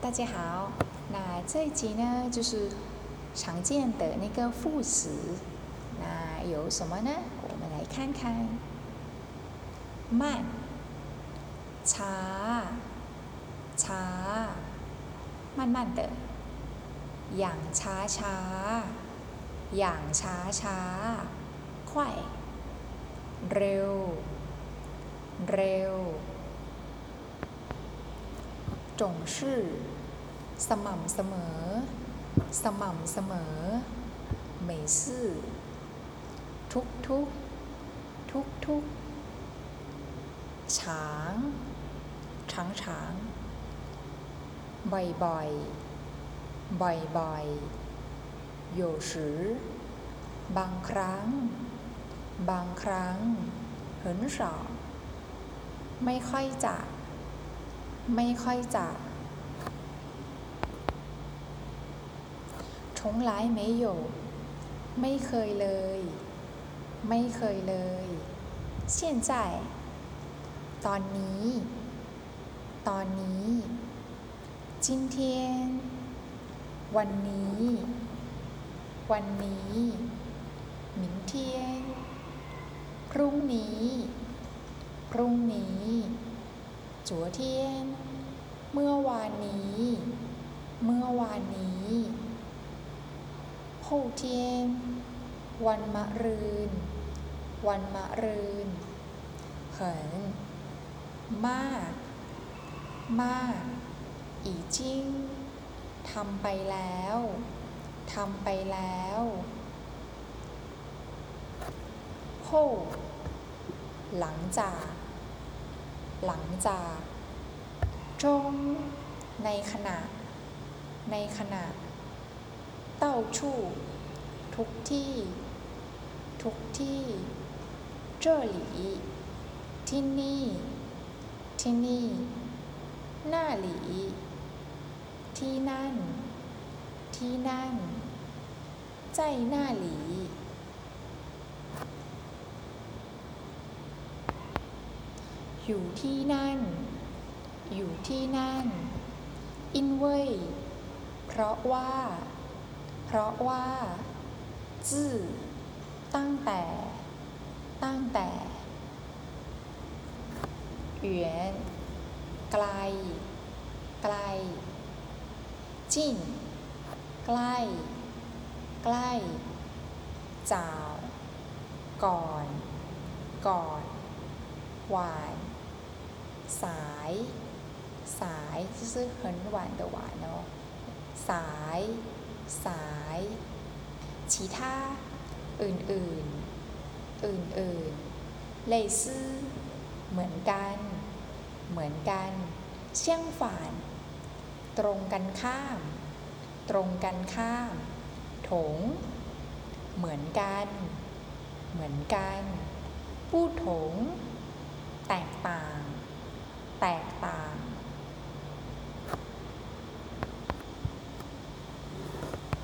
大家好，那这一集呢，就是常见的那个副词，那有什么呢？我们来看看，慢、ช้า、ช้า、慢慢的，อย่างช้าช้า อย่างช้าช้า 快、เร็ว เร็ว จงชื่อ สม่ำเสมอ สม่ำเสมอเหมยซื่อ ทุกทุก ทุกทุก ฉาง ฉางฉาง บ่อยบ่อย บ่อยบ่อย有时บางครั้ง บางครั้ง很少ไม่ค่อยจะ ไม่ค่อยจะชงร้ายไม่อยู่ไม่เคยเลย ไม่เคยเลยเช่นใจตอนนี้ ตอนนี้今天วันนี้ วันนี้หมิพรุ่งนี้ พรุ่งนี้ จัวเทียน เมื่อวานนี้ เมื่อวานนี้后天วันมะรืน วันมะรืนเหินมาก มากอีจิ้งทำไปแล้วทำไปแล้วโคหลังจาก หลังจากจงในขณะ ในขณะ เต้าชู่ ทุกที่ ทุกที่เจ้าหลีที่นี่ ที่นี่ หน้าหลี ที่นั่น ที่นั่น ใจหน้าหลี อยู่ที่นั่น อยู่ที่นั่น อินเว่ยเพราะว่า เพราะว่าจื้อตั้งแต่ ตั้งแต่เหวียนไกล ไกล จิ้นใกล้ ใกล้จ่าวก่อน ก่อน หวาน สายสายซื่อเฮินหวานเดหวานเนาะสายสายชีท่าอื่นอื่นอื่นอื่นเลยซื่อเหมือนกัน เหมือนกันเชี่ยงฝาน ตรงกันข้าม ตรงกันข้าม ถง เหมือนกัน เหมือนกัน ผู้ถง แตกต่าง